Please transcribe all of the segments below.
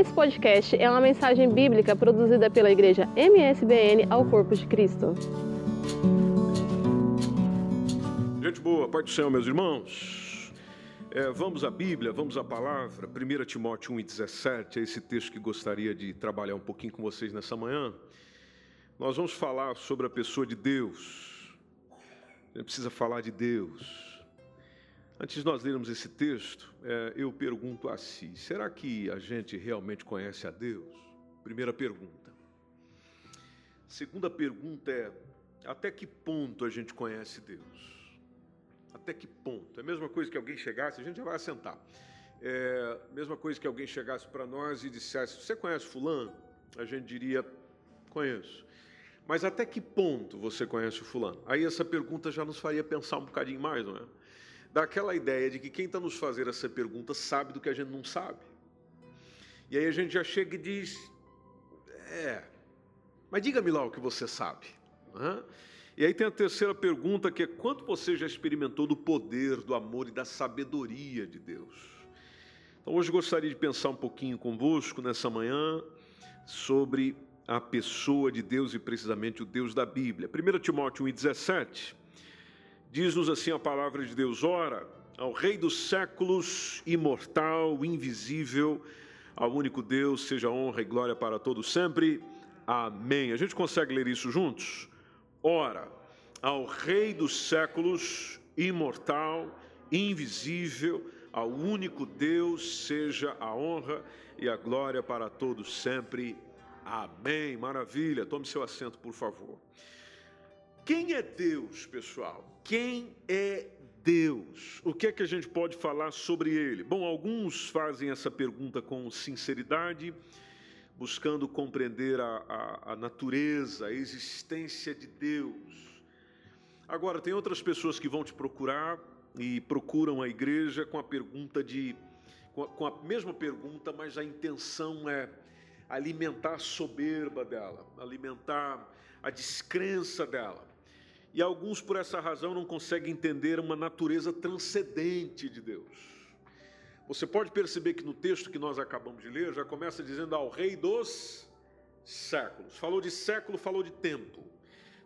Esse podcast é uma mensagem bíblica produzida pela igreja MSBN ao Corpo de Cristo. Gente boa, Pai do Senhor, meus irmãos. É, vamos à Bíblia, vamos à palavra. 1 Timóteo 1,17 é esse texto que gostaria de trabalhar um pouquinho com vocês nessa manhã. Nós vamos falar sobre a pessoa de Deus. A gente precisa falar de Deus. Antes de nós lermos esse texto, é, eu pergunto a si: será que a gente realmente conhece a Deus? Primeira pergunta. Segunda pergunta é: até que ponto a gente conhece Deus? Até que ponto? É a mesma coisa que alguém chegasse, a gente já vai assentar. É a mesma coisa que alguém chegasse para nós e dissesse: Você conhece Fulano? A gente diria: Conheço. Mas até que ponto você conhece o Fulano? Aí essa pergunta já nos faria pensar um bocadinho mais, não é? Dá aquela ideia de que quem está nos fazendo essa pergunta sabe do que a gente não sabe. E aí a gente já chega e diz: É, mas diga-me lá o que você sabe. Uhum. E aí tem a terceira pergunta, que é: quanto você já experimentou do poder, do amor e da sabedoria de Deus? Então hoje gostaria de pensar um pouquinho convosco nessa manhã sobre a pessoa de Deus e precisamente o Deus da Bíblia. 1 Timóteo 1,17 Diz-nos assim a palavra de Deus: ora, ao Rei dos séculos, imortal, invisível, ao único Deus, seja honra e glória para todos sempre. Amém. A gente consegue ler isso juntos? Ora, ao Rei dos séculos, imortal, invisível, ao único Deus, seja a honra e a glória para todos sempre. Amém. Maravilha. Tome seu assento, por favor. Quem é Deus, pessoal? Quem é Deus? O que é que a gente pode falar sobre ele? Bom, alguns fazem essa pergunta com sinceridade, buscando compreender a, a, a natureza, a existência de Deus. Agora, tem outras pessoas que vão te procurar e procuram a igreja com a pergunta de. com a, com a mesma pergunta, mas a intenção é alimentar a soberba dela, alimentar a descrença dela. E alguns, por essa razão, não conseguem entender uma natureza transcendente de Deus. Você pode perceber que no texto que nós acabamos de ler, já começa dizendo ao Rei dos séculos. Falou de século, falou de tempo.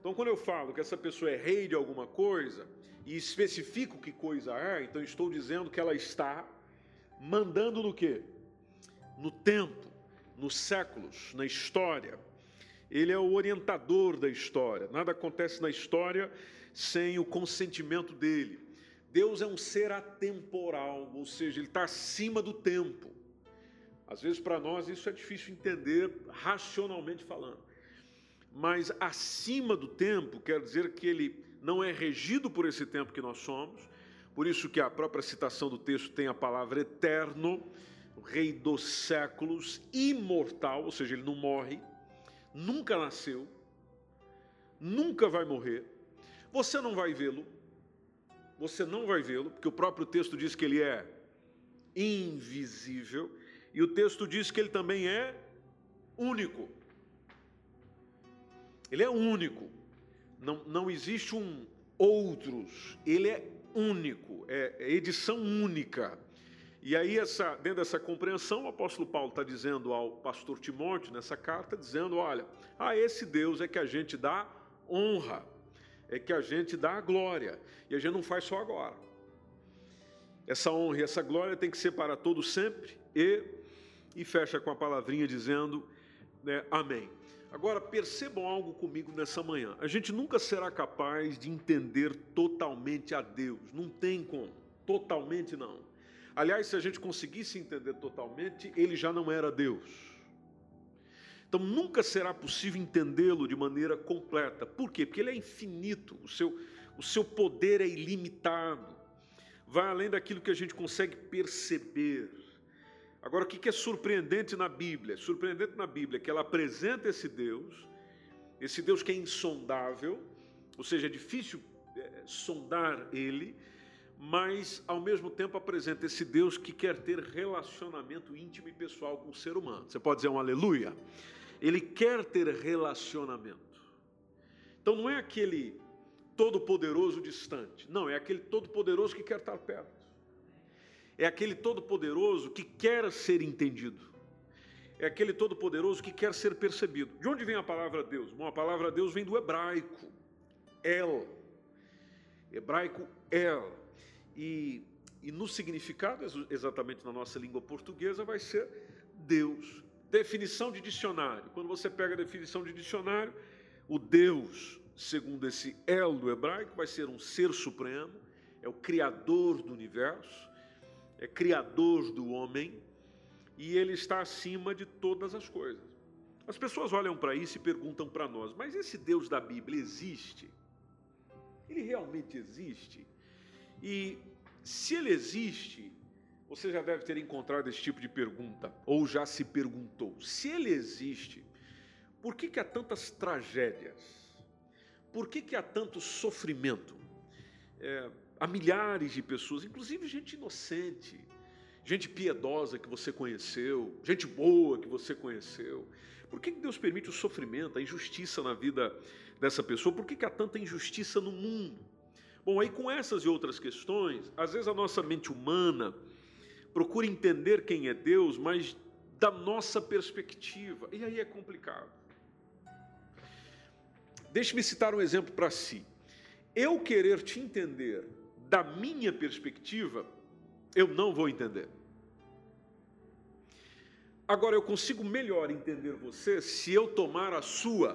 Então, quando eu falo que essa pessoa é rei de alguma coisa, e especifico que coisa é, então estou dizendo que ela está mandando no quê? No tempo, nos séculos, na história. Ele é o orientador da história. Nada acontece na história sem o consentimento dele. Deus é um ser atemporal, ou seja, ele está acima do tempo. Às vezes, para nós, isso é difícil entender racionalmente falando. Mas acima do tempo quer dizer que ele não é regido por esse tempo que nós somos, por isso que a própria citação do texto tem a palavra eterno, rei dos séculos, imortal, ou seja, ele não morre nunca nasceu, nunca vai morrer, você não vai vê-lo, você não vai vê-lo, porque o próprio texto diz que ele é invisível, e o texto diz que ele também é único. Ele é único. Não, não existe um outros. Ele é único. É, é edição única. E aí, essa, dentro dessa compreensão, o apóstolo Paulo está dizendo ao pastor Timóteo, nessa carta, dizendo: olha, a esse Deus é que a gente dá honra, é que a gente dá glória, e a gente não faz só agora. Essa honra e essa glória tem que ser para todos sempre, e, e fecha com a palavrinha dizendo: né, Amém. Agora, percebam algo comigo nessa manhã. A gente nunca será capaz de entender totalmente a Deus, não tem como, totalmente não. Aliás, se a gente conseguisse entender totalmente, ele já não era Deus. Então nunca será possível entendê-lo de maneira completa. Por quê? Porque ele é infinito, o seu, o seu poder é ilimitado, vai além daquilo que a gente consegue perceber. Agora, o que é surpreendente na Bíblia? Surpreendente na Bíblia é que ela apresenta esse Deus, esse Deus que é insondável, ou seja, é difícil é, sondar ele, mas ao mesmo tempo apresenta esse Deus que quer ter relacionamento íntimo e pessoal com o ser humano. Você pode dizer um aleluia? Ele quer ter relacionamento. Então não é aquele todo-poderoso distante, não, é aquele todo-poderoso que quer estar perto. É aquele todo-poderoso que quer ser entendido. é aquele todo-poderoso que quer ser percebido. De onde vem a palavra Deus? Bom, a palavra Deus vem do hebraico, El. Hebraico El. E, e no significado, exatamente na nossa língua portuguesa, vai ser Deus. Definição de dicionário. Quando você pega a definição de dicionário, o Deus, segundo esse El do hebraico, vai ser um ser supremo, é o criador do universo, é criador do homem e ele está acima de todas as coisas. As pessoas olham para isso e perguntam para nós: mas esse Deus da Bíblia existe? Ele realmente existe? E se ele existe, você já deve ter encontrado esse tipo de pergunta, ou já se perguntou: se ele existe, por que, que há tantas tragédias? Por que, que há tanto sofrimento? É, há milhares de pessoas, inclusive gente inocente, gente piedosa que você conheceu, gente boa que você conheceu. Por que Deus permite o sofrimento, a injustiça na vida dessa pessoa? Por que há tanta injustiça no mundo? Bom, aí com essas e outras questões, às vezes a nossa mente humana procura entender quem é Deus, mas da nossa perspectiva, e aí é complicado. Deixe-me citar um exemplo para si. Eu querer te entender da minha perspectiva eu não vou entender. Agora, eu consigo melhor entender você se eu tomar a sua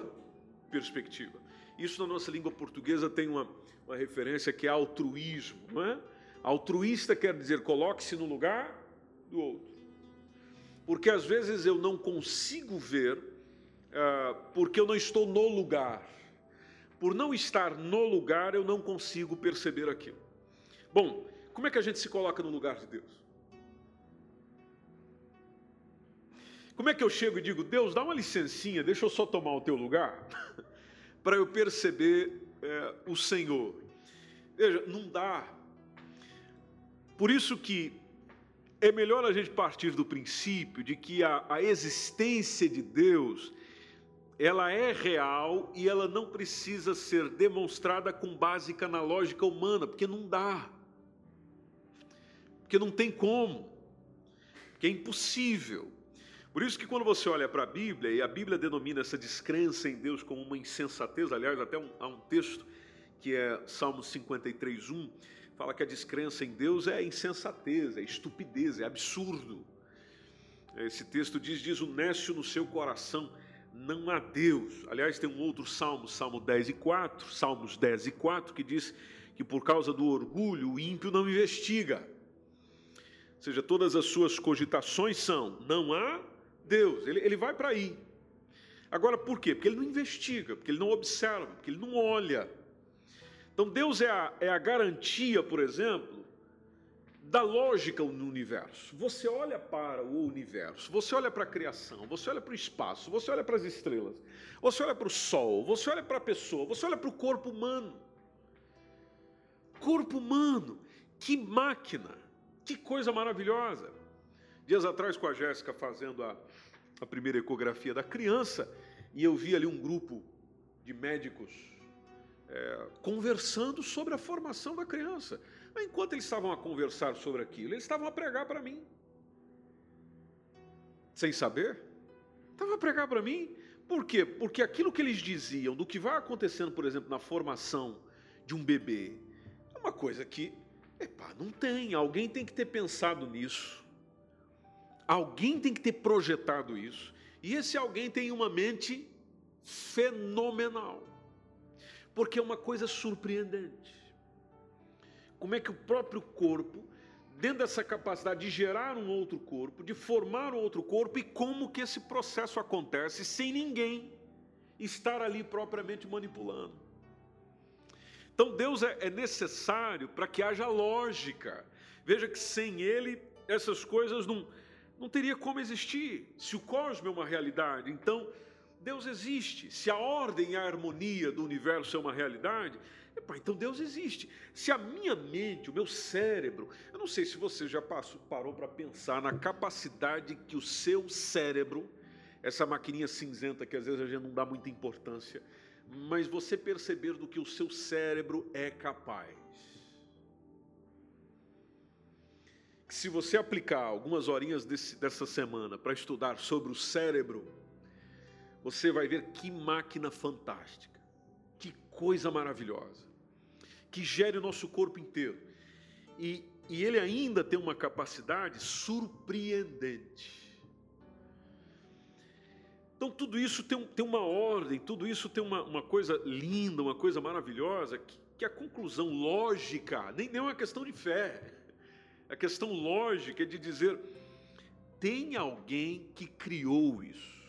perspectiva. Isso na nossa língua portuguesa tem uma, uma referência que é altruísmo, não é? Altruísta quer dizer coloque-se no lugar do outro. Porque às vezes eu não consigo ver, uh, porque eu não estou no lugar. Por não estar no lugar, eu não consigo perceber aquilo. Bom, como é que a gente se coloca no lugar de Deus? Como é que eu chego e digo, Deus, dá uma licencinha, deixa eu só tomar o teu lugar, para eu perceber é, o Senhor? Veja, não dá. Por isso que é melhor a gente partir do princípio de que a, a existência de Deus ela é real e ela não precisa ser demonstrada com base na lógica humana, porque não dá porque não tem como, que é impossível. Por isso que quando você olha para a Bíblia, e a Bíblia denomina essa descrença em Deus como uma insensatez, aliás, até um, há um texto que é Salmo 53, 1, fala que a descrença em Deus é insensatez, é estupidez, é absurdo. Esse texto diz, diz o nécio no seu coração, não há Deus. Aliás, tem um outro salmo, Salmo 10 e 4, Salmos 10 e 4, que diz que por causa do orgulho o ímpio não investiga. Ou seja, todas as suas cogitações são: não há Deus. Ele, ele vai para aí. Agora, por quê? Porque ele não investiga, porque ele não observa, porque ele não olha. Então, Deus é a, é a garantia, por exemplo, da lógica no universo. Você olha para o universo, você olha para a criação, você olha para o espaço, você olha para as estrelas, você olha para o sol, você olha para a pessoa, você olha para o corpo humano. Corpo humano, que máquina! Que coisa maravilhosa! Dias atrás, com a Jéssica fazendo a, a primeira ecografia da criança, e eu vi ali um grupo de médicos é, conversando sobre a formação da criança. Enquanto eles estavam a conversar sobre aquilo, eles estavam a pregar para mim. Sem saber? Estavam a pregar para mim. Por quê? Porque aquilo que eles diziam do que vai acontecendo, por exemplo, na formação de um bebê, é uma coisa que Epá, não tem. Alguém tem que ter pensado nisso. Alguém tem que ter projetado isso. E esse alguém tem uma mente fenomenal. Porque é uma coisa surpreendente. Como é que o próprio corpo, dentro dessa capacidade de gerar um outro corpo, de formar um outro corpo, e como que esse processo acontece sem ninguém estar ali propriamente manipulando. Então Deus é, é necessário para que haja lógica. Veja que sem Ele essas coisas não, não teria como existir. Se o cosmos é uma realidade, então Deus existe. Se a ordem e a harmonia do universo é uma realidade, epa, então Deus existe. Se a minha mente, o meu cérebro, eu não sei se você já passou, parou para pensar na capacidade que o seu cérebro, essa maquininha cinzenta que às vezes a gente não dá muita importância, mas você perceber do que o seu cérebro é capaz. Que se você aplicar algumas horinhas desse, dessa semana para estudar sobre o cérebro, você vai ver que máquina fantástica, que coisa maravilhosa, que gere o nosso corpo inteiro. E, e ele ainda tem uma capacidade surpreendente. Então, tudo isso tem, tem uma ordem, tudo isso tem uma, uma coisa linda, uma coisa maravilhosa, que, que a conclusão lógica, nem, nem é uma questão de fé, a questão lógica é de dizer: tem alguém que criou isso.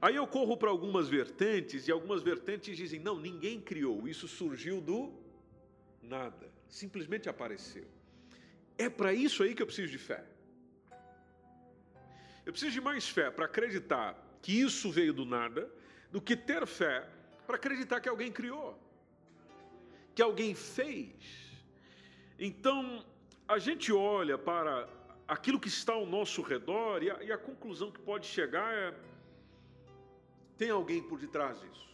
Aí eu corro para algumas vertentes, e algumas vertentes dizem: não, ninguém criou, isso surgiu do nada, simplesmente apareceu. É para isso aí que eu preciso de fé. Eu preciso de mais fé para acreditar que isso veio do nada, do que ter fé para acreditar que alguém criou, que alguém fez. Então, a gente olha para aquilo que está ao nosso redor e a, e a conclusão que pode chegar é: tem alguém por detrás disso?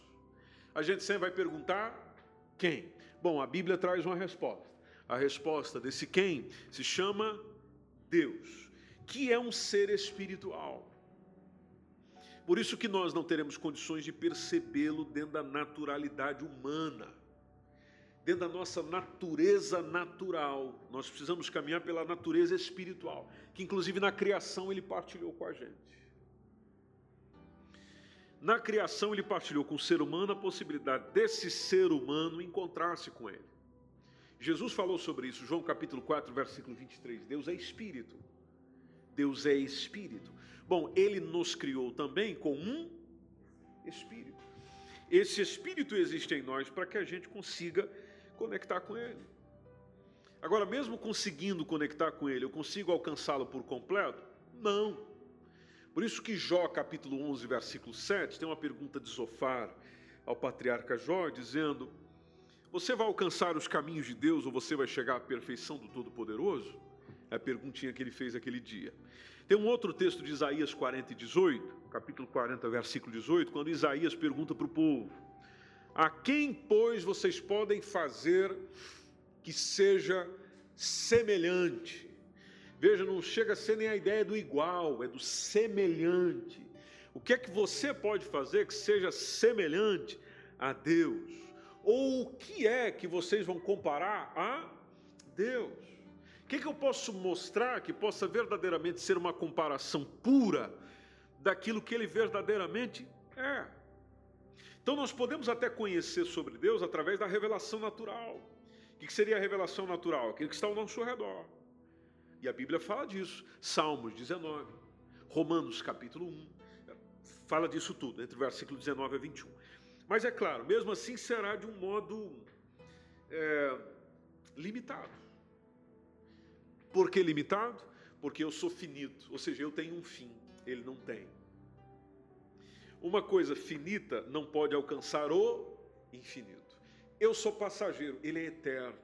A gente sempre vai perguntar: quem? Bom, a Bíblia traz uma resposta. A resposta desse quem se chama Deus que é um ser espiritual. Por isso que nós não teremos condições de percebê-lo dentro da naturalidade humana, dentro da nossa natureza natural. Nós precisamos caminhar pela natureza espiritual, que inclusive na criação ele partilhou com a gente. Na criação ele partilhou com o ser humano a possibilidade desse ser humano encontrar-se com ele. Jesus falou sobre isso, João capítulo 4, versículo 23. Deus é espírito. Deus é espírito. Bom, ele nos criou também com um espírito. Esse espírito existe em nós para que a gente consiga conectar com ele. Agora, mesmo conseguindo conectar com ele, eu consigo alcançá-lo por completo? Não. Por isso que Jó, capítulo 11, versículo 7, tem uma pergunta de Zofar ao patriarca Jó, dizendo: Você vai alcançar os caminhos de Deus ou você vai chegar à perfeição do Todo-Poderoso? É a perguntinha que ele fez aquele dia. Tem um outro texto de Isaías 40 e 18, capítulo 40, versículo 18, quando Isaías pergunta para o povo: A quem, pois, vocês podem fazer que seja semelhante? Veja, não chega a ser nem a ideia do igual, é do semelhante. O que é que você pode fazer que seja semelhante a Deus? Ou o que é que vocês vão comparar a Deus? que, que eu posso mostrar que possa verdadeiramente ser uma comparação pura daquilo que ele verdadeiramente é? Então nós podemos até conhecer sobre Deus através da revelação natural. O que seria a revelação natural? Aquilo que está ao nosso redor. E a Bíblia fala disso. Salmos 19, Romanos capítulo 1, fala disso tudo, entre o versículo 19 a 21. Mas é claro, mesmo assim será de um modo é, limitado. Por que limitado? Porque eu sou finito, ou seja, eu tenho um fim, ele não tem. Uma coisa finita não pode alcançar o infinito. Eu sou passageiro, ele é eterno.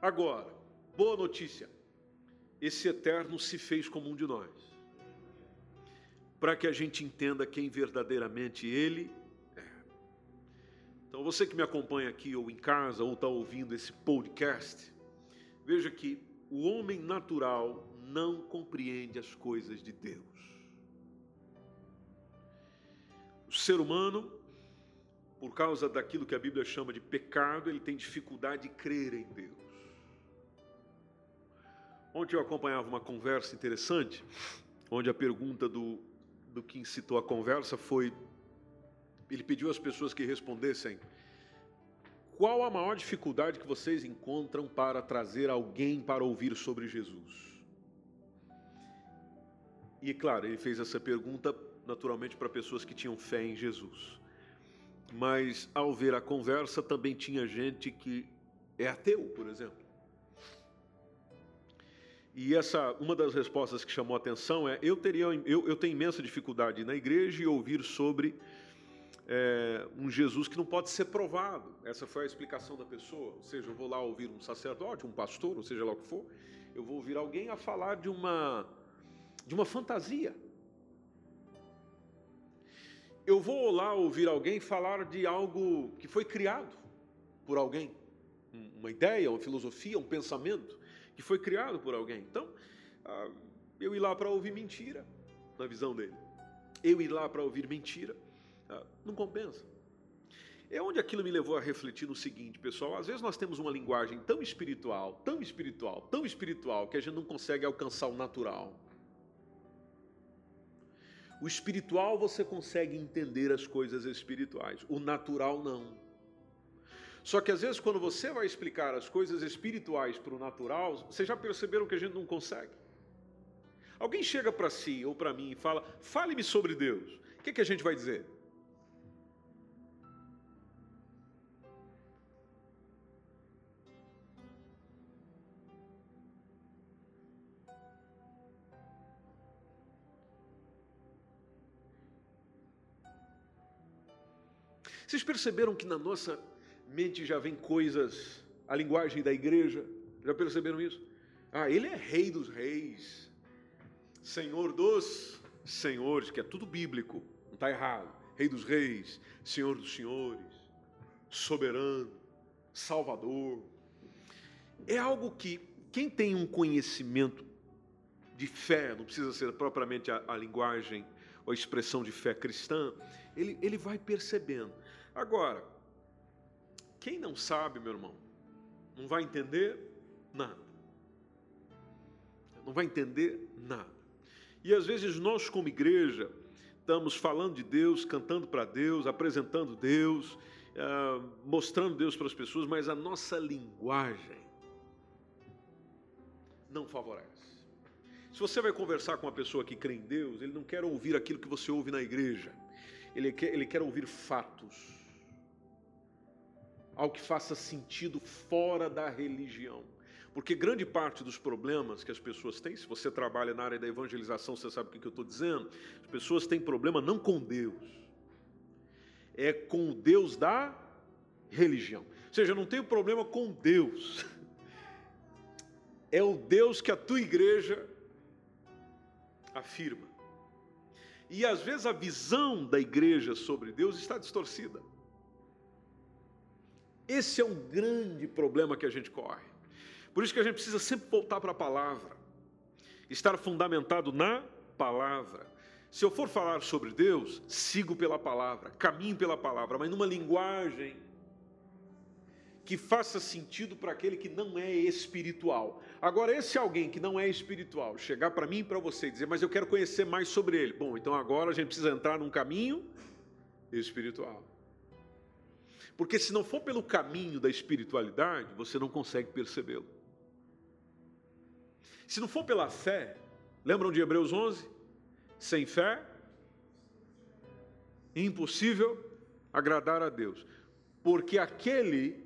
Agora, boa notícia: esse eterno se fez como um de nós, para que a gente entenda quem verdadeiramente ele então, você que me acompanha aqui, ou em casa, ou está ouvindo esse podcast, veja que o homem natural não compreende as coisas de Deus. O ser humano, por causa daquilo que a Bíblia chama de pecado, ele tem dificuldade de crer em Deus. Ontem eu acompanhava uma conversa interessante, onde a pergunta do, do que incitou a conversa foi ele pediu às pessoas que respondessem: qual a maior dificuldade que vocês encontram para trazer alguém para ouvir sobre Jesus? E claro, ele fez essa pergunta naturalmente para pessoas que tinham fé em Jesus. Mas ao ver a conversa também tinha gente que é ateu, por exemplo. E essa uma das respostas que chamou a atenção é: eu teria eu, eu tenho imensa dificuldade na igreja e ouvir sobre é, um Jesus que não pode ser provado. Essa foi a explicação da pessoa. Ou seja, eu vou lá ouvir um sacerdote, um pastor, ou seja lá o que for, eu vou ouvir alguém a falar de uma, de uma fantasia. Eu vou lá ouvir alguém falar de algo que foi criado por alguém. uma ideia, uma filosofia, um pensamento que foi criado por alguém. Então, ah, eu ir lá para ouvir mentira, na visão dele. Eu ir lá para ouvir mentira, ah, não compensa. É onde aquilo me levou a refletir no seguinte, pessoal: às vezes nós temos uma linguagem tão espiritual, tão espiritual, tão espiritual, que a gente não consegue alcançar o natural. O espiritual você consegue entender as coisas espirituais, o natural não. Só que às vezes, quando você vai explicar as coisas espirituais para o natural, vocês já perceberam que a gente não consegue? Alguém chega para si ou para mim e fala: fale-me sobre Deus. O que, que a gente vai dizer? Vocês perceberam que na nossa mente já vem coisas, a linguagem da igreja? Já perceberam isso? Ah, ele é rei dos reis, senhor dos senhores, que é tudo bíblico, não está errado. Rei dos reis, senhor dos senhores, soberano, salvador. É algo que quem tem um conhecimento de fé, não precisa ser propriamente a, a linguagem ou a expressão de fé cristã, ele, ele vai percebendo. Agora, quem não sabe, meu irmão, não vai entender nada. Não vai entender nada. E às vezes nós, como igreja, estamos falando de Deus, cantando para Deus, apresentando Deus, uh, mostrando Deus para as pessoas, mas a nossa linguagem não favorece. Se você vai conversar com uma pessoa que crê em Deus, ele não quer ouvir aquilo que você ouve na igreja, ele quer, ele quer ouvir fatos ao que faça sentido fora da religião. Porque grande parte dos problemas que as pessoas têm, se você trabalha na área da evangelização, você sabe o que eu estou dizendo. As pessoas têm problema não com Deus, é com o Deus da religião. Ou seja, não tem problema com Deus, é o Deus que a tua igreja afirma. E às vezes a visão da igreja sobre Deus está distorcida. Esse é um grande problema que a gente corre. Por isso que a gente precisa sempre voltar para a palavra, estar fundamentado na palavra. Se eu for falar sobre Deus, sigo pela palavra, caminho pela palavra, mas numa linguagem que faça sentido para aquele que não é espiritual. Agora, esse alguém que não é espiritual, chegar para mim e para você e dizer, mas eu quero conhecer mais sobre ele. Bom, então agora a gente precisa entrar num caminho espiritual. Porque se não for pelo caminho da espiritualidade, você não consegue percebê-lo. Se não for pela fé, lembram de Hebreus 11? Sem fé, impossível agradar a Deus. Porque aquele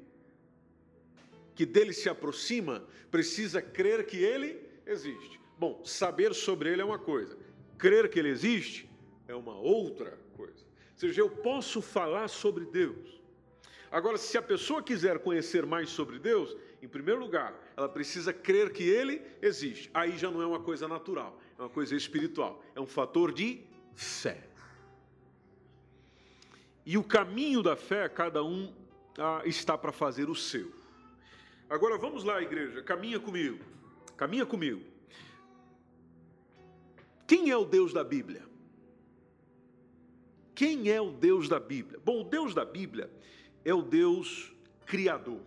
que dele se aproxima precisa crer que ele existe. Bom, saber sobre ele é uma coisa, crer que ele existe é uma outra coisa. Ou seja, eu posso falar sobre Deus, Agora, se a pessoa quiser conhecer mais sobre Deus, em primeiro lugar, ela precisa crer que Ele existe. Aí já não é uma coisa natural, é uma coisa espiritual, é um fator de fé. E o caminho da fé, cada um ah, está para fazer o seu. Agora vamos lá, igreja, caminha comigo, caminha comigo. Quem é o Deus da Bíblia? Quem é o Deus da Bíblia? Bom, o Deus da Bíblia é o Deus Criador.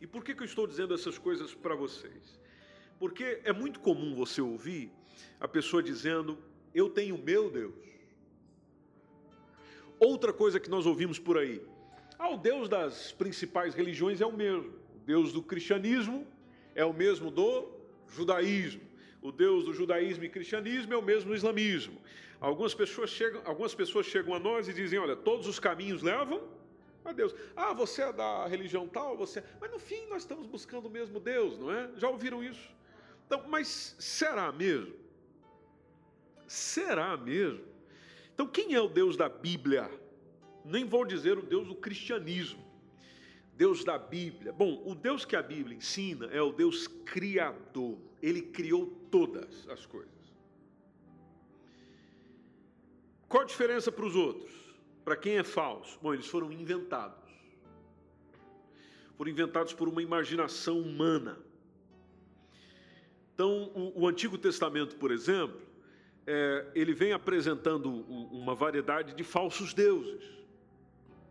E por que, que eu estou dizendo essas coisas para vocês? Porque é muito comum você ouvir a pessoa dizendo: Eu tenho meu Deus. Outra coisa que nós ouvimos por aí: Ah, o Deus das principais religiões é o mesmo. O Deus do cristianismo é o mesmo do judaísmo. O Deus do judaísmo e cristianismo é o mesmo do islamismo. Algumas pessoas chegam, algumas pessoas chegam a nós e dizem: olha, todos os caminhos levam a Deus. Ah, você é da religião tal, você. É... Mas no fim nós estamos buscando o mesmo Deus, não é? Já ouviram isso? Então, mas será mesmo? Será mesmo? Então, quem é o Deus da Bíblia? Nem vou dizer o Deus do cristianismo. Deus da Bíblia. Bom, o Deus que a Bíblia ensina é o Deus criador. Ele criou todas as coisas. Qual a diferença para os outros? Para quem é falso? Bom, eles foram inventados. foram inventados por uma imaginação humana. Então, o, o Antigo Testamento, por exemplo, é, ele vem apresentando uma variedade de falsos deuses.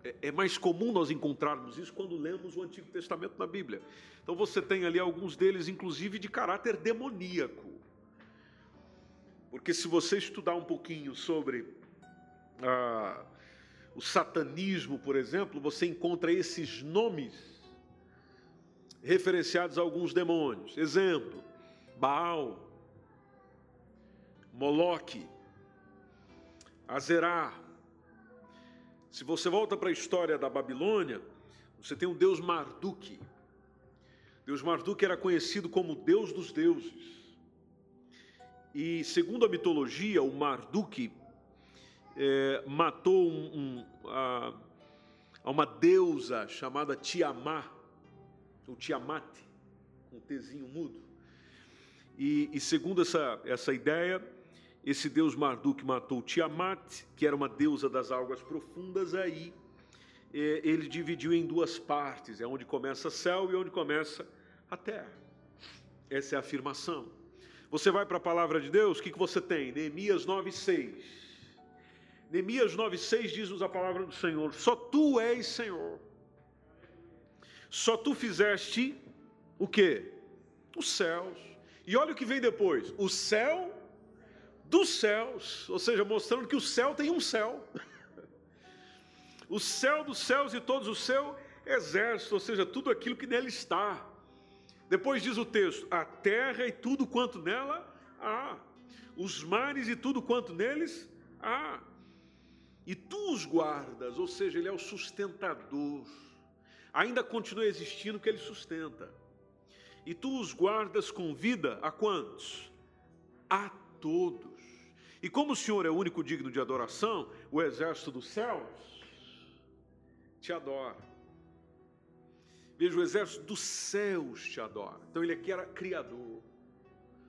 É, é mais comum nós encontrarmos isso quando lemos o Antigo Testamento na Bíblia. Então você tem ali alguns deles, inclusive, de caráter demoníaco. Porque se você estudar um pouquinho sobre ah, o satanismo, por exemplo, você encontra esses nomes referenciados a alguns demônios. Exemplo: Baal, Moloque, Azerá. Se você volta para a história da Babilônia, você tem o deus Marduk. Deus Marduk era conhecido como Deus dos deuses. E segundo a mitologia, o Marduk é, matou um, um, a, uma deusa chamada Tiamat, ou Tiamat, um Tzinho mudo. E, e, segundo essa, essa ideia, esse deus Marduk matou Tiamat, que era uma deusa das águas profundas, aí é, ele dividiu em duas partes, é onde começa céu e onde começa a terra. Essa é a afirmação. Você vai para a palavra de Deus, o que, que você tem? Neemias 9,6. Neemias 9,6 diz-nos a palavra do Senhor: Só tu és Senhor. Só tu fizeste o que? Os céus. E olha o que vem depois: o céu dos céus, ou seja, mostrando que o céu tem um céu. o céu dos céus e todos o seu exército, ou seja, tudo aquilo que nele está. Depois diz o texto: a terra e tudo quanto nela há, os mares e tudo quanto neles há. E tu os guardas, ou seja, ele é o sustentador. Ainda continua existindo o que ele sustenta. E tu os guardas com vida a quantos? A todos. E como o Senhor é o único digno de adoração, o exército dos céus te adora. Veja, o exército dos céus te adora. Então ele aqui era criador.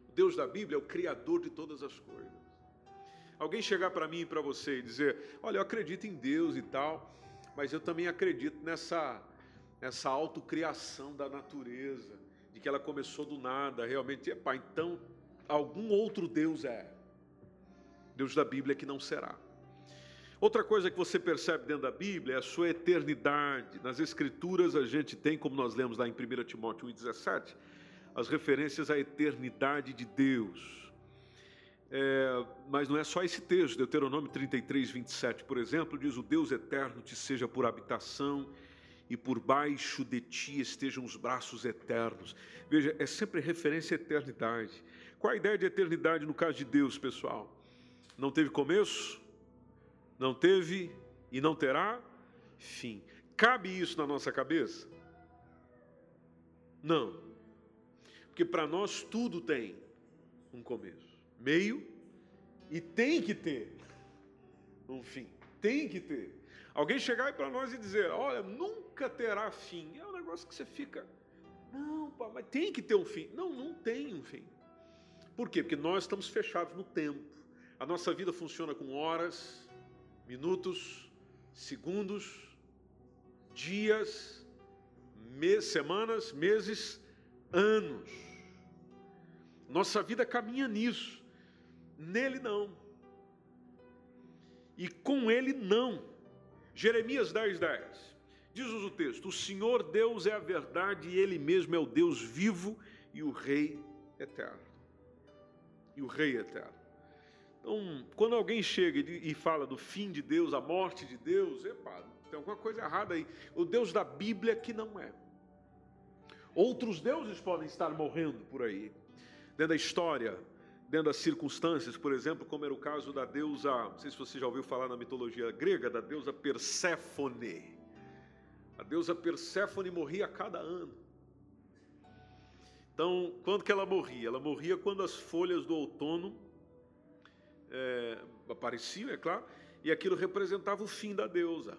O Deus da Bíblia é o criador de todas as coisas. Alguém chegar para mim e para você e dizer: Olha, eu acredito em Deus e tal, mas eu também acredito nessa, nessa autocriação da natureza, de que ela começou do nada, realmente. Epá, então algum outro Deus é. Deus da Bíblia que não será. Outra coisa que você percebe dentro da Bíblia é a sua eternidade. Nas Escrituras a gente tem, como nós lemos lá em 1 Timóteo 1,17, as referências à eternidade de Deus. É, mas não é só esse texto, Deuteronômio 33, 27, por exemplo, diz: O Deus eterno te seja por habitação e por baixo de ti estejam os braços eternos. Veja, é sempre referência à eternidade. Qual a ideia de eternidade no caso de Deus, pessoal? Não teve começo, não teve e não terá fim. Cabe isso na nossa cabeça? Não. Porque para nós tudo tem um começo, meio e tem que ter um fim. Tem que ter. Alguém chegar para nós e dizer: Olha, nunca terá fim. É um negócio que você fica. Não, pá, mas tem que ter um fim. Não, não tem um fim. Por quê? Porque nós estamos fechados no tempo. A nossa vida funciona com horas, minutos, segundos, dias, me semanas, meses, anos. Nossa vida caminha nisso. Nele não. E com ele não. Jeremias 10, 10. Diz-nos o texto: O Senhor Deus é a verdade e Ele mesmo é o Deus vivo e o Rei eterno. E o Rei eterno. Então, quando alguém chega e fala do fim de Deus, a morte de Deus, epa, tem alguma coisa errada aí. O Deus da Bíblia que não é. Outros deuses podem estar morrendo por aí. Dentro da história, dentro das circunstâncias, por exemplo, como era o caso da deusa, não sei se você já ouviu falar na mitologia grega, da deusa Perséfone. A deusa Perséfone morria a cada ano. Então, quando que ela morria? Ela morria quando as folhas do outono é, apareciam, é claro, e aquilo representava o fim da deusa.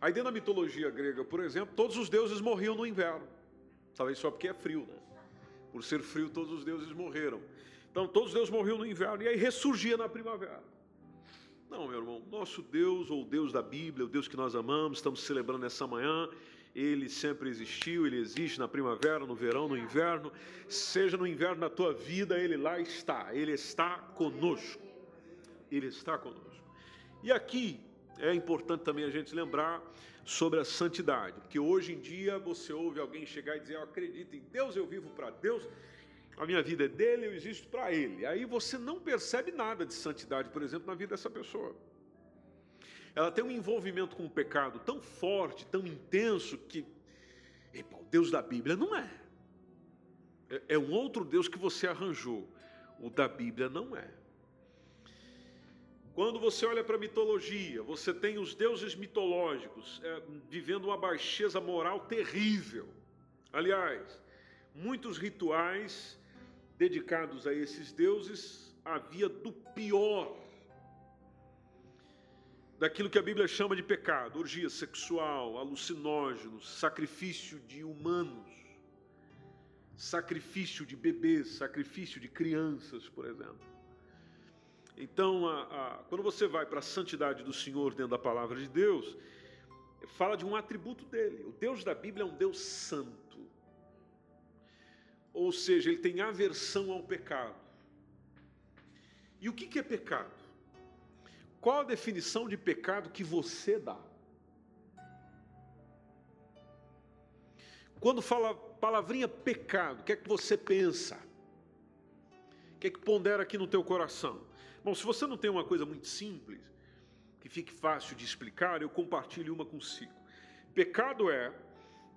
Aí dentro da mitologia grega, por exemplo, todos os deuses morriam no inverno. Talvez só porque é frio, né? Por ser frio, todos os deuses morreram. Então, todos os deuses morriam no inverno e aí ressurgia na primavera. Não, meu irmão, nosso Deus, ou Deus da Bíblia, o Deus que nós amamos, estamos celebrando essa manhã, Ele sempre existiu, ele existe na primavera, no verão, no inverno. Seja no inverno da tua vida, ele lá está. Ele está conosco. Ele está conosco. E aqui é importante também a gente lembrar sobre a santidade, porque hoje em dia você ouve alguém chegar e dizer: Eu acredito em Deus, eu vivo para Deus, a minha vida é dele, eu existo para ele. Aí você não percebe nada de santidade, por exemplo, na vida dessa pessoa ela tem um envolvimento com o pecado tão forte, tão intenso, que epa, o Deus da Bíblia não é. é. É um outro Deus que você arranjou. O da Bíblia não é. Quando você olha para a mitologia, você tem os deuses mitológicos é, vivendo uma baixeza moral terrível. Aliás, muitos rituais dedicados a esses deuses havia do pior daquilo que a Bíblia chama de pecado, orgia sexual, alucinógenos, sacrifício de humanos, sacrifício de bebês, sacrifício de crianças, por exemplo. Então, a, a, quando você vai para a santidade do Senhor dentro da palavra de Deus, fala de um atributo dele. O Deus da Bíblia é um Deus santo. Ou seja, ele tem aversão ao pecado. E o que, é pecado? Qual a definição de pecado que você dá? Quando fala palavrinha pecado, o que é que você pensa? O que é que pondera aqui no teu coração? Bom, se você não tem uma coisa muito simples, que fique fácil de explicar, eu compartilho uma consigo. Pecado é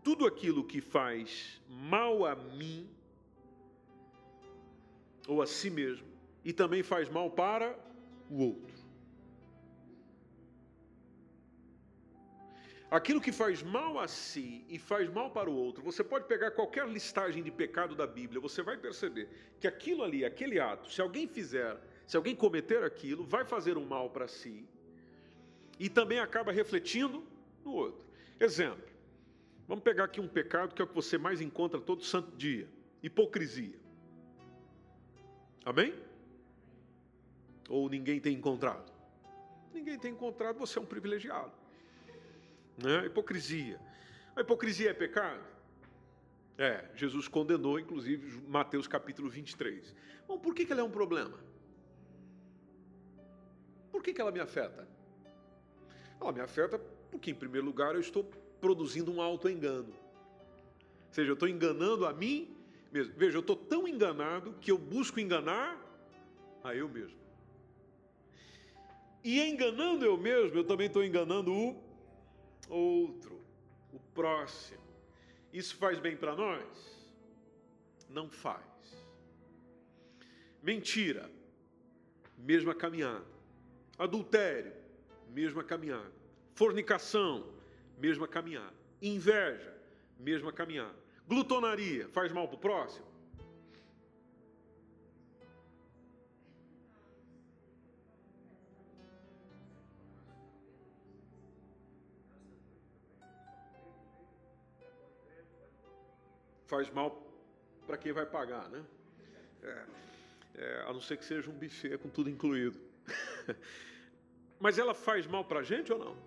tudo aquilo que faz mal a mim ou a si mesmo e também faz mal para o outro. Aquilo que faz mal a si e faz mal para o outro, você pode pegar qualquer listagem de pecado da Bíblia, você vai perceber que aquilo ali, aquele ato, se alguém fizer, se alguém cometer aquilo, vai fazer um mal para si e também acaba refletindo no outro. Exemplo, vamos pegar aqui um pecado que é o que você mais encontra todo santo dia: hipocrisia. Amém? Ou ninguém tem encontrado? Ninguém tem encontrado, você é um privilegiado. Né? Hipocrisia. A hipocrisia é pecado? É, Jesus condenou, inclusive, Mateus capítulo 23. Bom, por que, que ela é um problema? Por que, que ela me afeta? Ela me afeta porque, em primeiro lugar, eu estou produzindo um auto-engano. Ou seja, eu estou enganando a mim mesmo. Veja, eu estou tão enganado que eu busco enganar a eu mesmo. E enganando eu mesmo, eu também estou enganando o outro, o próximo. Isso faz bem para nós? Não faz. Mentira, mesma caminhada. Adultério, mesma caminhada. Fornicação, mesma caminhada. Inveja, mesma caminhada. Glutonaria, faz mal para o próximo? faz mal para quem vai pagar, né? É, é, a não ser que seja um buffet com tudo incluído. Mas ela faz mal para a gente ou não?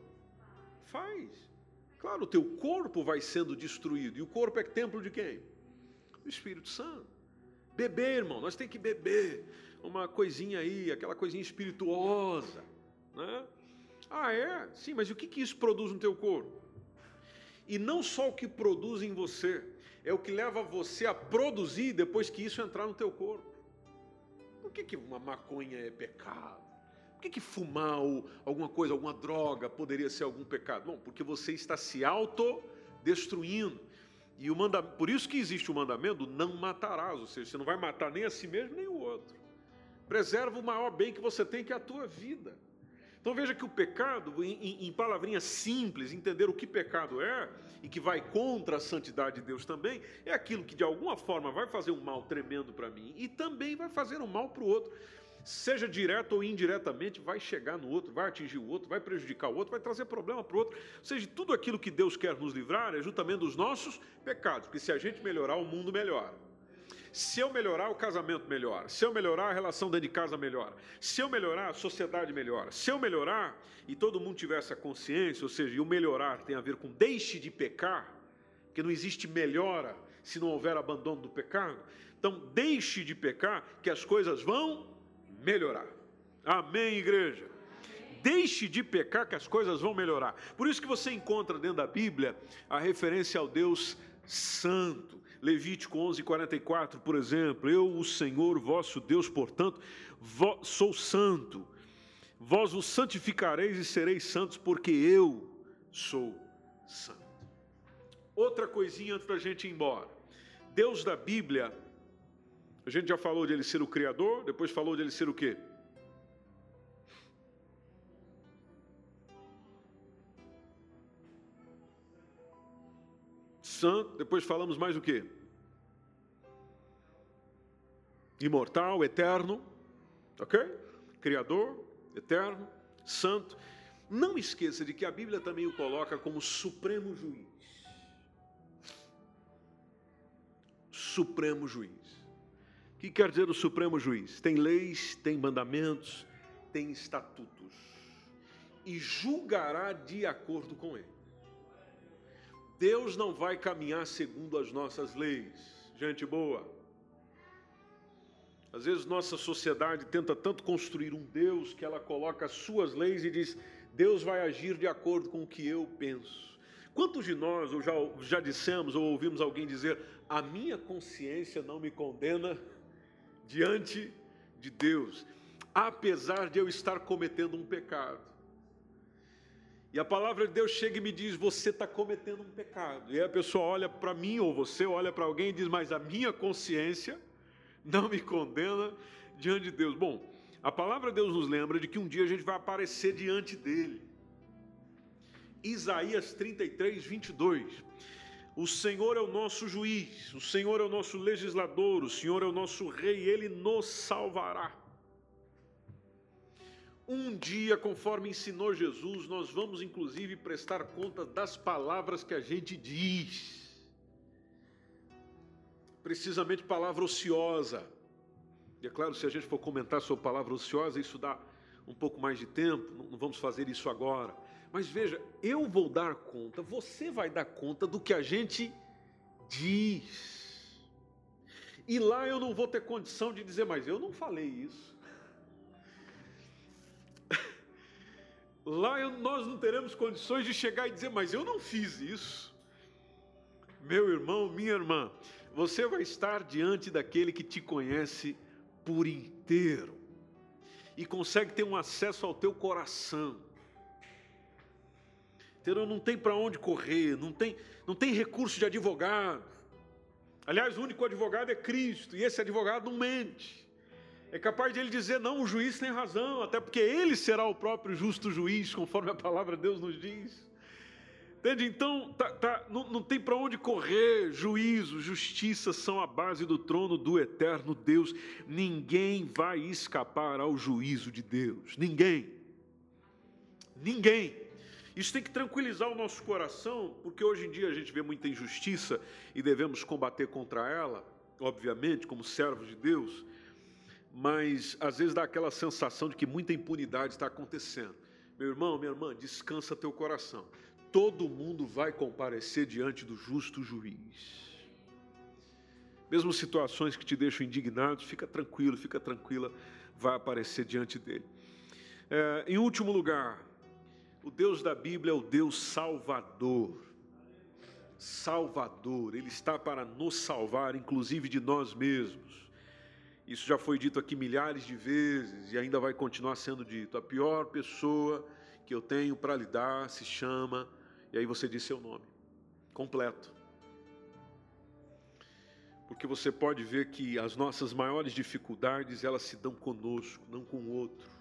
Faz. Claro, o teu corpo vai sendo destruído. E o corpo é templo de quem? Do Espírito Santo. Beber, irmão, nós temos que beber. Uma coisinha aí, aquela coisinha espirituosa. Né? Ah, é? Sim, mas o que, que isso produz no teu corpo? E não só o que produz em você, é o que leva você a produzir depois que isso entrar no teu corpo. Por que, que uma maconha é pecado? Que, que fumar alguma coisa, alguma droga poderia ser algum pecado? Bom, porque você está se autodestruindo. E o manda... por isso que existe o mandamento não matarás, ou seja, você não vai matar nem a si mesmo nem o outro. Preserva o maior bem que você tem, que é a tua vida. Então veja que o pecado, em, em, palavrinhas simples, entender o que pecado é e que vai contra a santidade de Deus também, é aquilo que de alguma forma vai fazer um mal tremendo para mim e também vai fazer um mal para o outro. Seja direto ou indiretamente, vai chegar no outro, vai atingir o outro, vai prejudicar o outro, vai trazer problema para o outro. Ou seja, tudo aquilo que Deus quer nos livrar é justamente dos nossos pecados, porque se a gente melhorar, o mundo melhora. Se eu melhorar, o casamento melhora. Se eu melhorar, a relação dentro de casa melhora. Se eu melhorar, a sociedade melhora. Se eu melhorar e todo mundo tiver essa consciência, ou seja, e o melhorar tem a ver com deixe de pecar, porque não existe melhora se não houver abandono do pecado. Então, deixe de pecar, que as coisas vão melhorar. Amém, igreja? Deixe de pecar, que as coisas vão melhorar. Por isso que você encontra dentro da Bíblia a referência ao Deus Santo. Levítico 11, 44, por exemplo, eu, o Senhor vosso Deus, portanto, sou santo. Vós os santificareis e sereis santos, porque eu sou santo. Outra coisinha antes da gente ir embora. Deus da Bíblia, a gente já falou de ele ser o Criador, depois falou de ele ser o quê? Santo, depois falamos mais o quê? Imortal, eterno, ok? Criador, eterno, santo. Não esqueça de que a Bíblia também o coloca como supremo juiz. Supremo juiz. Que quer dizer o supremo juiz? Tem leis, tem mandamentos, tem estatutos. E julgará de acordo com ele. Deus não vai caminhar segundo as nossas leis. Gente boa. Às vezes nossa sociedade tenta tanto construir um Deus que ela coloca as suas leis e diz: Deus vai agir de acordo com o que eu penso. Quantos de nós ou já, já dissemos ou ouvimos alguém dizer: A minha consciência não me condena diante de Deus, apesar de eu estar cometendo um pecado? E a palavra de Deus chega e me diz: Você está cometendo um pecado. E aí a pessoa olha para mim, ou você olha para alguém e diz: Mas a minha consciência não me condena diante de Deus. Bom, a palavra de Deus nos lembra de que um dia a gente vai aparecer diante dele. Isaías 33, 22. O Senhor é o nosso juiz, o Senhor é o nosso legislador, o Senhor é o nosso rei, ele nos salvará. Um dia, conforme ensinou Jesus, nós vamos inclusive prestar conta das palavras que a gente diz precisamente palavra ociosa. E é claro, se a gente for comentar sobre palavra ociosa, isso dá um pouco mais de tempo, não vamos fazer isso agora. Mas veja, eu vou dar conta, você vai dar conta do que a gente diz. E lá eu não vou ter condição de dizer, mas eu não falei isso. Lá eu, nós não teremos condições de chegar e dizer, mas eu não fiz isso. Meu irmão, minha irmã, você vai estar diante daquele que te conhece por inteiro e consegue ter um acesso ao teu coração. Entendeu? Não tem para onde correr, não tem, não tem recurso de advogado. Aliás, o único advogado é Cristo, e esse advogado não mente. É capaz de ele dizer: não, o juiz tem razão, até porque ele será o próprio justo juiz, conforme a palavra de Deus nos diz. Entende? Então, tá, tá, não, não tem para onde correr. Juízo, justiça são a base do trono do eterno Deus. Ninguém vai escapar ao juízo de Deus. Ninguém. Ninguém. Isso tem que tranquilizar o nosso coração, porque hoje em dia a gente vê muita injustiça e devemos combater contra ela, obviamente, como servos de Deus. Mas às vezes dá aquela sensação de que muita impunidade está acontecendo. Meu irmão, minha irmã, descansa teu coração todo mundo vai comparecer diante do justo juiz. Mesmo situações que te deixam indignados, fica tranquilo, fica tranquila, vai aparecer diante dele. É, em último lugar, o Deus da Bíblia é o Deus Salvador. Salvador, Ele está para nos salvar, inclusive de nós mesmos. Isso já foi dito aqui milhares de vezes e ainda vai continuar sendo dito. A pior pessoa que eu tenho para lidar se chama e aí você diz seu nome completo. Porque você pode ver que as nossas maiores dificuldades, elas se dão conosco, não com o outro.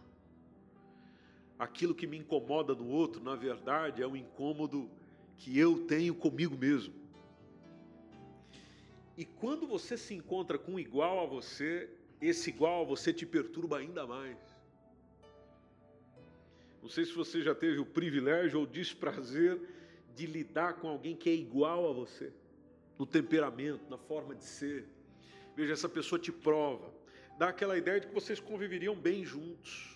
Aquilo que me incomoda no outro, na verdade, é um incômodo que eu tenho comigo mesmo. E quando você se encontra com um igual a você, esse igual a você te perturba ainda mais. Não sei se você já teve o privilégio ou desprazer de lidar com alguém que é igual a você, no temperamento, na forma de ser. Veja, essa pessoa te prova, dá aquela ideia de que vocês conviveriam bem juntos,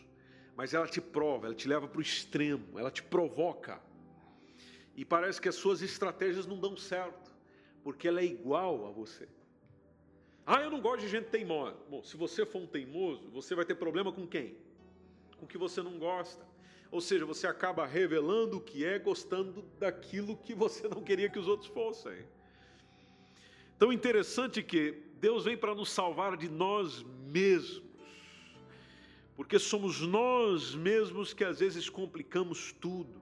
mas ela te prova, ela te leva para o extremo, ela te provoca. E parece que as suas estratégias não dão certo. porque ela é igual a você. Ah, eu não gosto de gente teimosa. Bom, se você for um teimoso, você vai ter problema com quem? Com o que você não gosta. Ou seja, você acaba revelando o que é, gostando daquilo que você não queria que os outros fossem. Tão interessante que Deus vem para nos salvar de nós mesmos, porque somos nós mesmos que às vezes complicamos tudo.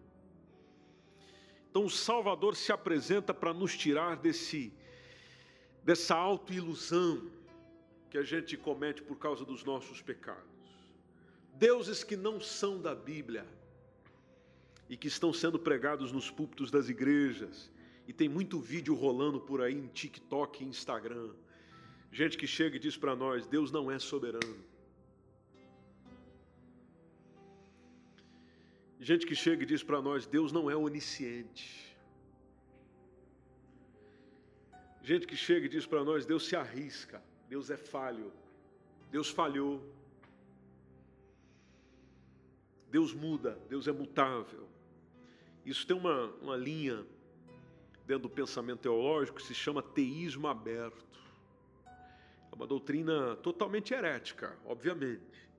Então o Salvador se apresenta para nos tirar desse dessa autoilusão que a gente comete por causa dos nossos pecados. Deuses que não são da Bíblia e que estão sendo pregados nos púlpitos das igrejas, e tem muito vídeo rolando por aí em TikTok e Instagram. Gente que chega e diz para nós: Deus não é soberano. Gente que chega e diz para nós: Deus não é onisciente. Gente que chega e diz para nós: Deus se arrisca, Deus é falho, Deus falhou. Deus muda, Deus é mutável. Isso tem uma, uma linha dentro do pensamento teológico que se chama teísmo aberto. É uma doutrina totalmente herética, obviamente,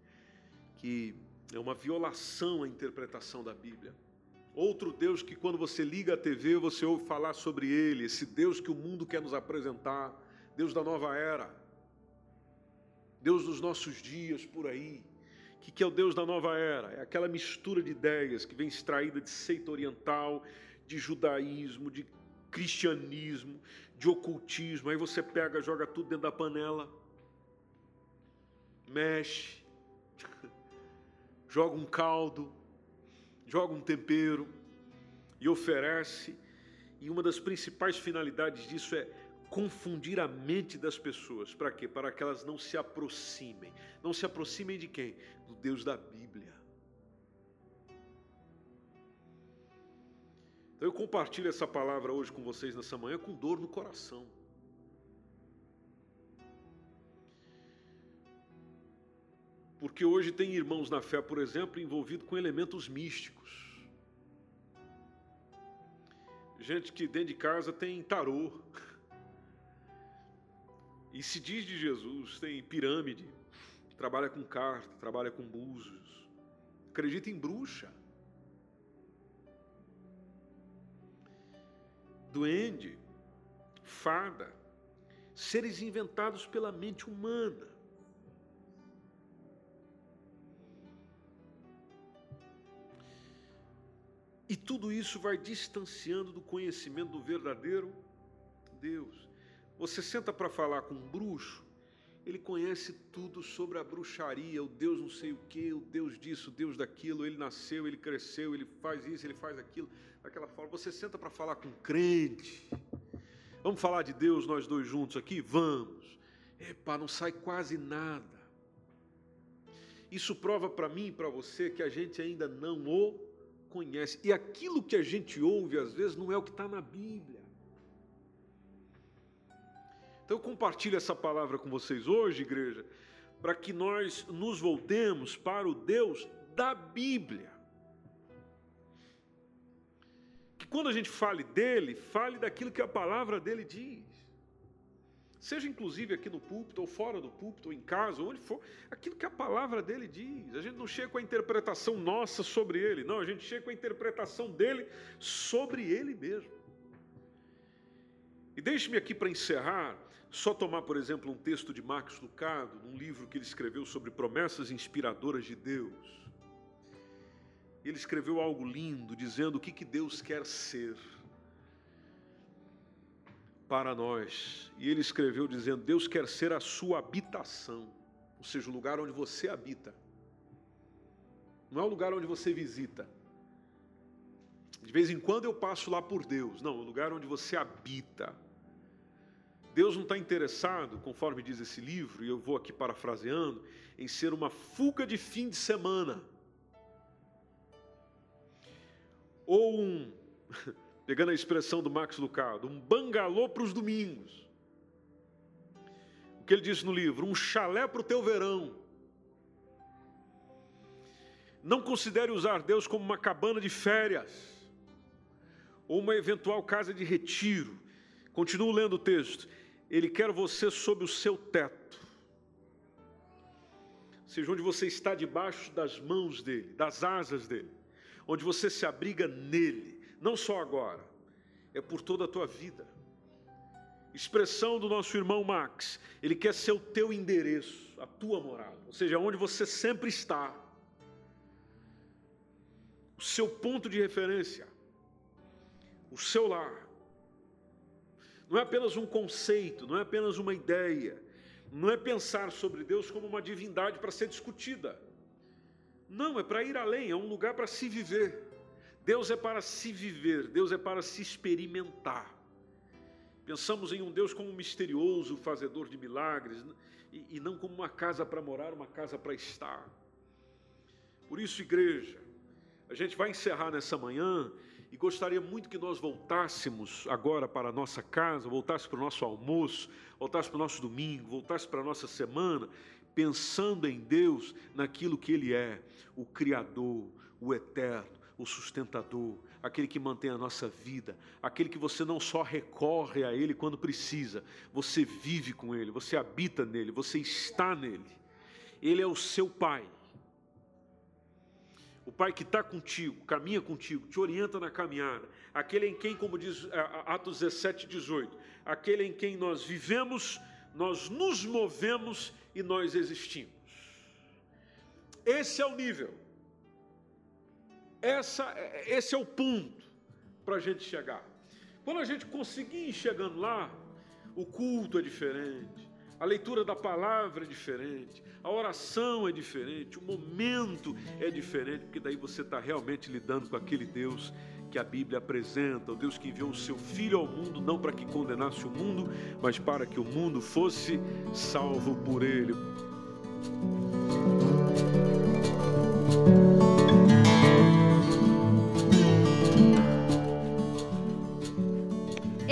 que é uma violação à interpretação da Bíblia. Outro Deus que, quando você liga a TV, você ouve falar sobre ele, esse Deus que o mundo quer nos apresentar, Deus da nova era, Deus dos nossos dias por aí. O que é o Deus da nova era? É aquela mistura de ideias que vem extraída de seita oriental, de judaísmo, de cristianismo, de ocultismo. Aí você pega, joga tudo dentro da panela, mexe, joga um caldo, joga um tempero e oferece. E uma das principais finalidades disso é confundir a mente das pessoas. Para quê? Para que elas não se aproximem. Não se aproximem de quem? Do Deus da Bíblia. Então eu compartilho essa palavra hoje com vocês nessa manhã com dor no coração. Porque hoje tem irmãos na fé, por exemplo, envolvidos com elementos místicos. Gente que dentro de casa tem tarô. E se diz de Jesus, tem pirâmide, trabalha com carta, trabalha com búzios, acredita em bruxa. duende, fada, seres inventados pela mente humana. E tudo isso vai distanciando do conhecimento do verdadeiro Deus. Você senta para falar com um bruxo, ele conhece tudo sobre a bruxaria, o Deus não sei o que, o Deus disso, o Deus daquilo, ele nasceu, ele cresceu, ele faz isso, ele faz aquilo, daquela forma. Você senta para falar com um crente. Vamos falar de Deus nós dois juntos aqui? Vamos. Epa, não sai quase nada. Isso prova para mim e para você que a gente ainda não o conhece. E aquilo que a gente ouve às vezes não é o que está na Bíblia. Então eu compartilho essa palavra com vocês hoje, igreja, para que nós nos voltemos para o Deus da Bíblia. Que quando a gente fale dele, fale daquilo que a palavra dele diz. Seja inclusive aqui no púlpito, ou fora do púlpito, ou em casa, ou onde for, aquilo que a palavra dele diz. A gente não chega com a interpretação nossa sobre ele, não, a gente chega com a interpretação dele sobre ele mesmo. E deixe-me aqui para encerrar, só tomar, por exemplo, um texto de Max Lucado, num livro que ele escreveu sobre promessas inspiradoras de Deus. Ele escreveu algo lindo, dizendo o que, que Deus quer ser para nós. E ele escreveu dizendo: Deus quer ser a sua habitação, ou seja, o lugar onde você habita. Não é o lugar onde você visita. De vez em quando eu passo lá por Deus. Não, o lugar onde você habita. Deus não está interessado, conforme diz esse livro, e eu vou aqui parafraseando, em ser uma fuga de fim de semana. Ou um, pegando a expressão do Max Lucado, um bangalô para os domingos. O que ele diz no livro? Um chalé para o teu verão. Não considere usar Deus como uma cabana de férias ou uma eventual casa de retiro Continuo lendo o texto. Ele quer você sob o seu teto. Seja onde você está debaixo das mãos dele, das asas dele, onde você se abriga nele, não só agora, é por toda a tua vida. Expressão do nosso irmão Max, ele quer ser o teu endereço, a tua morada, ou seja, onde você sempre está, o seu ponto de referência, o seu lar. Não é apenas um conceito, não é apenas uma ideia, não é pensar sobre Deus como uma divindade para ser discutida. Não, é para ir além, é um lugar para se viver. Deus é para se viver, Deus é para se experimentar. Pensamos em um Deus como misterioso, fazedor de milagres, e, e não como uma casa para morar, uma casa para estar. Por isso, igreja, a gente vai encerrar nessa manhã e gostaria muito que nós voltássemos agora para a nossa casa, voltássemos para o nosso almoço, voltássemos para o nosso domingo, voltássemos para a nossa semana, pensando em Deus, naquilo que Ele é, o Criador, o Eterno, o Sustentador, aquele que mantém a nossa vida, aquele que você não só recorre a Ele quando precisa, você vive com Ele, você habita nele, você está nele. Ele é o seu Pai o Pai que está contigo, caminha contigo, te orienta na caminhada, aquele em quem, como diz é, Atos 17, 18, aquele em quem nós vivemos, nós nos movemos e nós existimos. Esse é o nível, Essa, esse é o ponto para a gente chegar. Quando a gente conseguir ir chegando lá, o culto é diferente, a leitura da palavra é diferente, a oração é diferente, o momento é diferente, porque daí você está realmente lidando com aquele Deus que a Bíblia apresenta, o Deus que enviou o seu Filho ao mundo, não para que condenasse o mundo, mas para que o mundo fosse salvo por ele.